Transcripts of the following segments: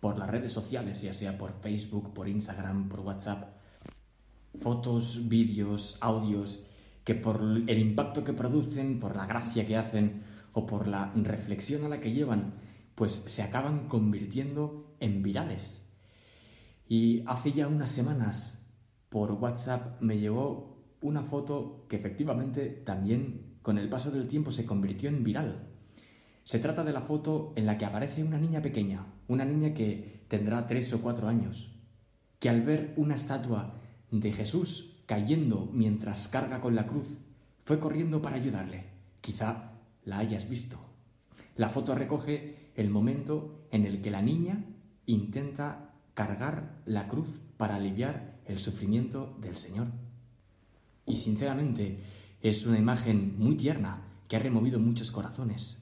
por las redes sociales, ya sea por Facebook, por Instagram, por WhatsApp, fotos, vídeos, audios, que por el impacto que producen, por la gracia que hacen o por la reflexión a la que llevan, pues se acaban convirtiendo en virales. Y hace ya unas semanas por WhatsApp me llegó una foto que efectivamente también con el paso del tiempo se convirtió en viral. Se trata de la foto en la que aparece una niña pequeña, una niña que tendrá tres o cuatro años, que al ver una estatua de Jesús cayendo mientras carga con la cruz, fue corriendo para ayudarle. Quizá la hayas visto. La foto recoge el momento en el que la niña intenta cargar la cruz para aliviar el sufrimiento del Señor. Y sinceramente es una imagen muy tierna que ha removido muchos corazones.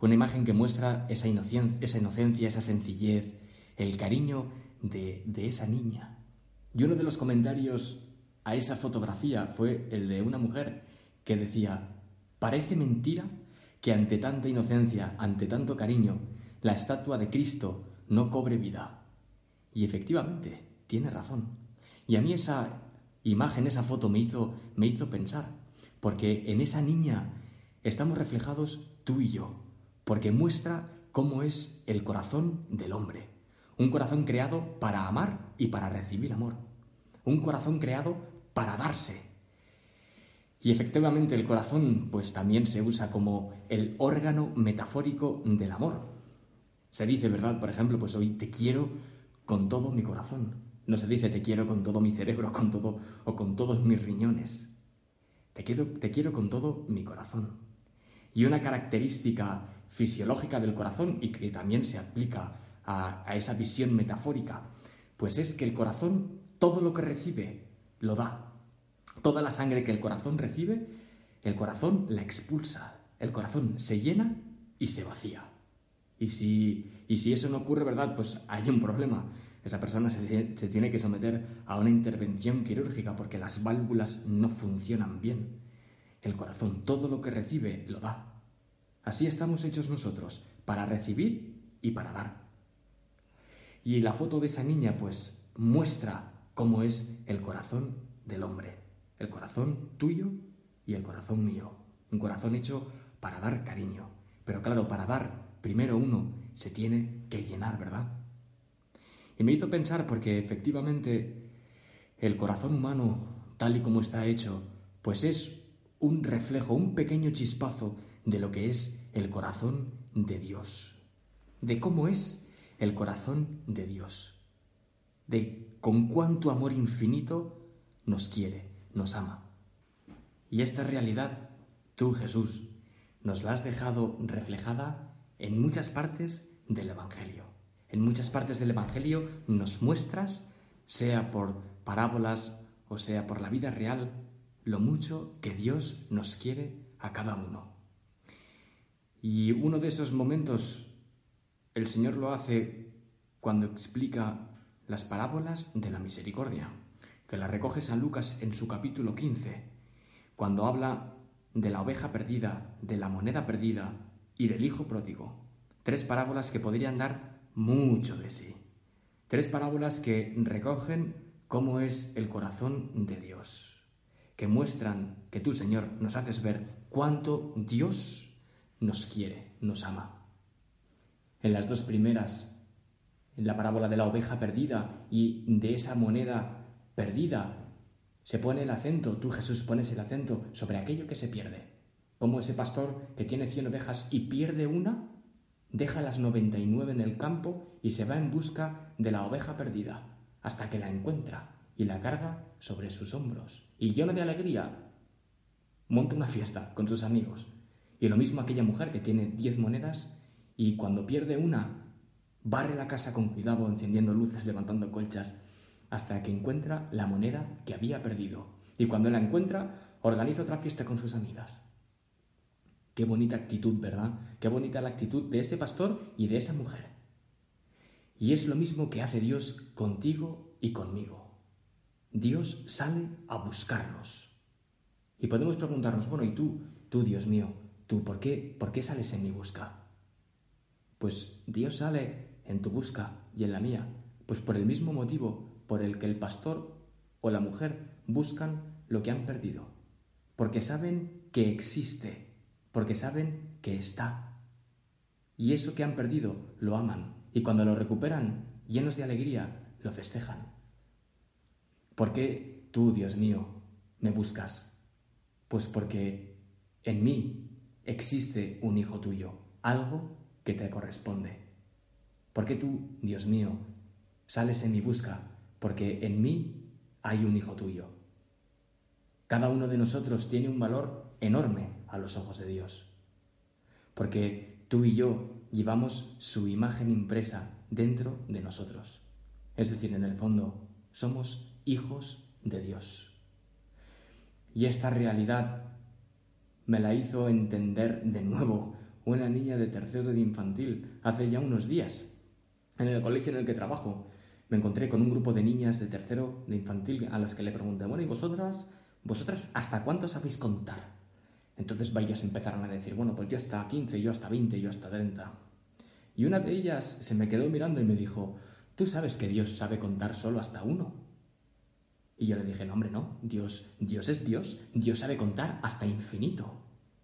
Una imagen que muestra esa, inocencia, esa sencillez, el cariño de, de esa niña. Y uno de los comentarios a esa fotografía fue el de una mujer que decía, parece mentira que ante tanta inocencia, ante tanto cariño, la estatua de Cristo no cobre vida. Y efectivamente, tiene razón. Y a mí esa imagen, esa foto me hizo, me hizo pensar, porque en esa niña estamos reflejados tú y yo, porque muestra cómo es el corazón del hombre. Un corazón creado para amar y para recibir amor. Un corazón creado para darse. Y efectivamente el corazón pues también se usa como el órgano metafórico del amor. Se dice, ¿verdad? Por ejemplo, pues hoy te quiero con todo mi corazón. No se dice te quiero con todo mi cerebro, con todo o con todos mis riñones. Te quiero, te quiero con todo mi corazón. Y una característica fisiológica del corazón y que también se aplica a, esa visión metafórica, pues es que el corazón todo lo que recibe lo da. Toda la sangre que el corazón recibe, el corazón la expulsa. El corazón se llena y se vacía. Y si, y si eso no ocurre, ¿verdad? Pues hay un problema. Esa persona se tiene que someter a una intervención quirúrgica porque las válvulas no funcionan bien. El corazón todo lo que recibe lo da. Así estamos hechos nosotros, para recibir y para dar. Y la foto de esa niña pues muestra cómo es el corazón del hombre, el corazón tuyo y el corazón mío, un corazón hecho para dar cariño. Pero claro, para dar, primero uno se tiene que llenar, ¿verdad? Y me hizo pensar porque efectivamente el corazón humano, tal y como está hecho, pues es un reflejo, un pequeño chispazo de lo que es el corazón de Dios, de cómo es el corazón de Dios, de con cuánto amor infinito nos quiere, nos ama. Y esta realidad, tú Jesús, nos la has dejado reflejada en muchas partes del Evangelio. En muchas partes del Evangelio nos muestras, sea por parábolas o sea por la vida real, lo mucho que Dios nos quiere a cada uno. Y uno de esos momentos el Señor lo hace cuando explica las parábolas de la misericordia, que la recoge San Lucas en su capítulo 15, cuando habla de la oveja perdida, de la moneda perdida y del hijo pródigo. Tres parábolas que podrían dar mucho de sí. Tres parábolas que recogen cómo es el corazón de Dios, que muestran que tú, Señor, nos haces ver cuánto Dios nos quiere, nos ama. En las dos primeras en la parábola de la oveja perdida y de esa moneda perdida, se pone el acento, tú Jesús pones el acento sobre aquello que se pierde. Como ese pastor que tiene cien ovejas y pierde una, deja las noventa y nueve en el campo y se va en busca de la oveja perdida, hasta que la encuentra y la carga sobre sus hombros. Y lleno de alegría, monta una fiesta con sus amigos. Y lo mismo aquella mujer que tiene diez monedas y cuando pierde una, barre la casa con cuidado, encendiendo luces, levantando colchas, hasta que encuentra la moneda que había perdido. Y cuando la encuentra, organiza otra fiesta con sus amigas. Qué bonita actitud, ¿verdad? Qué bonita la actitud de ese pastor y de esa mujer. Y es lo mismo que hace Dios contigo y conmigo. Dios sale a buscarnos. Y podemos preguntarnos, bueno, ¿y tú? Tú, Dios mío, ¿tú por qué, por qué sales en mi busca? Pues Dios sale en tu busca y en la mía, pues por el mismo motivo por el que el pastor o la mujer buscan lo que han perdido, porque saben que existe, porque saben que está. Y eso que han perdido lo aman, y cuando lo recuperan, llenos de alegría, lo festejan. ¿Por qué tú, Dios mío, me buscas? Pues porque en mí existe un hijo tuyo, algo que te corresponde. ¿Por qué tú, Dios mío, sales en mi busca? Porque en mí hay un hijo tuyo. Cada uno de nosotros tiene un valor enorme a los ojos de Dios. Porque tú y yo llevamos su imagen impresa dentro de nosotros. Es decir, en el fondo, somos hijos de Dios. Y esta realidad me la hizo entender de nuevo una niña de tercero de infantil hace ya unos días. En el colegio en el que trabajo me encontré con un grupo de niñas de tercero de infantil a las que le pregunté, bueno, ¿y vosotras, vosotras hasta cuánto sabéis contar? Entonces varias empezaron a decir, bueno, pues yo hasta 15, yo hasta 20, yo hasta 30. Y una de ellas se me quedó mirando y me dijo, ¿tú sabes que Dios sabe contar solo hasta uno? Y yo le dije, no, hombre, no, Dios, Dios es Dios, Dios sabe contar hasta infinito.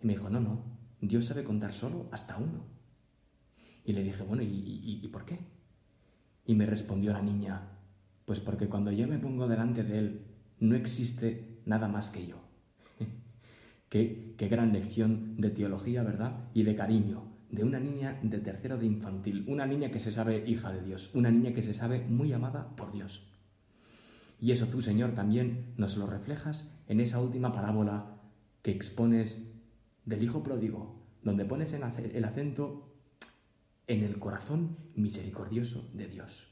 Y me dijo, no, no, Dios sabe contar solo hasta uno. Y le dije, bueno, ¿y, y por qué? Y me respondió la niña, pues porque cuando yo me pongo delante de Él, no existe nada más que yo. qué, qué gran lección de teología, ¿verdad? Y de cariño, de una niña de tercero de infantil, una niña que se sabe hija de Dios, una niña que se sabe muy amada por Dios. Y eso tú, Señor, también nos lo reflejas en esa última parábola que expones del Hijo Pródigo, donde pones el acento en el corazón misericordioso de Dios,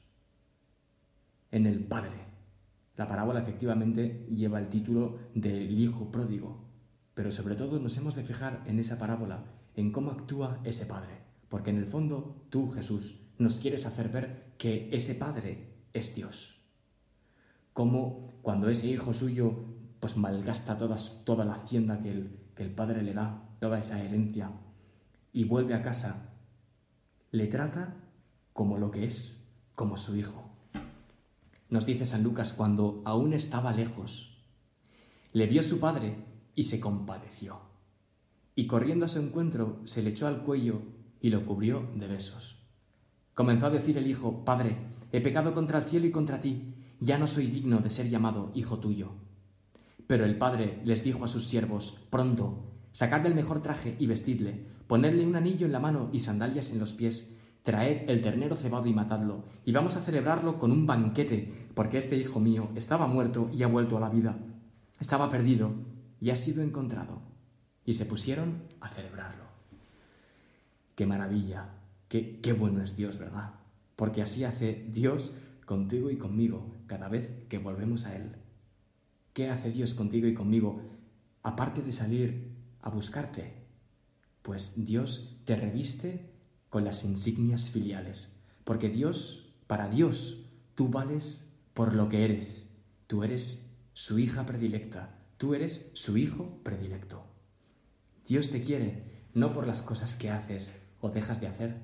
en el Padre. La parábola efectivamente lleva el título del Hijo Pródigo, pero sobre todo nos hemos de fijar en esa parábola, en cómo actúa ese Padre, porque en el fondo tú, Jesús, nos quieres hacer ver que ese Padre es Dios. Como cuando ese hijo suyo pues malgasta toda la hacienda que el, que el Padre le da, toda esa herencia, y vuelve a casa, le trata como lo que es, como su hijo. Nos dice San Lucas cuando aún estaba lejos, le vio su padre y se compadeció, y corriendo a su encuentro se le echó al cuello y lo cubrió de besos. Comenzó a decir el hijo, Padre, he pecado contra el cielo y contra ti, ya no soy digno de ser llamado hijo tuyo. Pero el padre les dijo a sus siervos, Pronto, sacad el mejor traje y vestidle, ponedle un anillo en la mano y sandalias en los pies, traed el ternero cebado y matadlo, y vamos a celebrarlo con un banquete, porque este hijo mío estaba muerto y ha vuelto a la vida, estaba perdido y ha sido encontrado. Y se pusieron a celebrarlo. Qué maravilla, qué bueno es Dios, ¿verdad? Porque así hace Dios contigo y conmigo cada vez que volvemos a Él. ¿Qué hace Dios contigo y conmigo? Aparte de salir a buscarte, pues Dios te reviste con las insignias filiales, porque Dios, para Dios, tú vales por lo que eres. Tú eres su hija predilecta, tú eres su hijo predilecto. Dios te quiere no por las cosas que haces o dejas de hacer,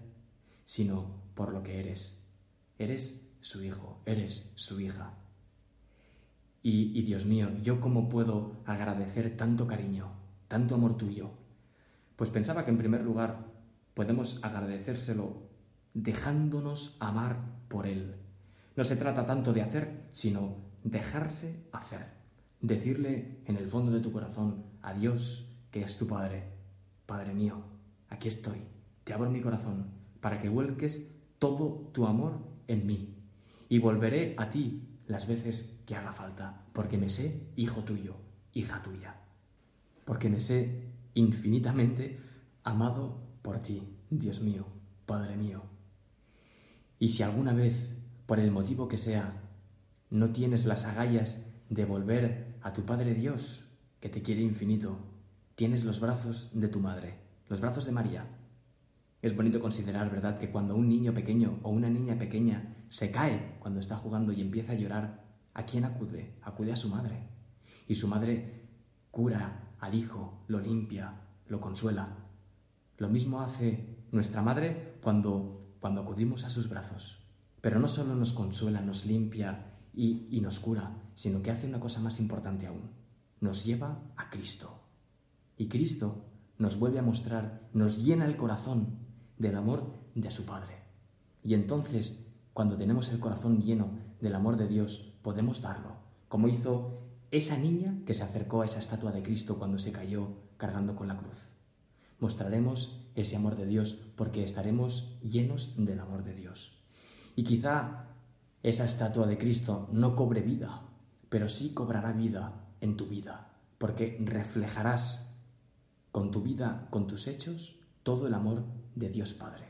sino por lo que eres. Eres su hijo, eres su hija. Y, Dios mío, ¿yo cómo puedo agradecer tanto cariño, tanto amor tuyo? Pues pensaba que en primer lugar podemos agradecérselo dejándonos amar por Él. No se trata tanto de hacer, sino dejarse hacer. Decirle en el fondo de tu corazón a Dios, que es tu Padre, Padre mío, aquí estoy, te abro mi corazón para que vuelques todo tu amor en mí y volveré a ti las veces que haga falta, porque me sé hijo tuyo, hija tuya, porque me sé infinitamente amado por ti, Dios mío, Padre mío. Y si alguna vez, por el motivo que sea, no tienes las agallas de volver a tu Padre Dios, que te quiere infinito, tienes los brazos de tu madre, los brazos de María. Es bonito considerar, ¿verdad?, que cuando un niño pequeño o una niña pequeña se cae cuando está jugando y empieza a llorar, ¿a quién acude? Acude a su madre. Y su madre cura al hijo, lo limpia, lo consuela. Lo mismo hace nuestra madre cuando, cuando acudimos a sus brazos. Pero no solo nos consuela, nos limpia y, nos cura, sino que hace una cosa más importante aún. Nos lleva a Cristo. Y Cristo nos vuelve a mostrar, nos llena el corazón del amor de su Padre. Y entonces, cuando tenemos el corazón lleno del amor de Dios, podemos darlo, como hizo esa niña que se acercó a esa estatua de Cristo cuando se cayó cargando con la cruz. Mostraremos ese amor de Dios porque estaremos llenos del amor de Dios. Y quizá esa estatua de Cristo no cobre vida, pero sí cobrará vida en tu vida, porque reflejarás con tu vida, con tus hechos, todo el amor de Dios Padre.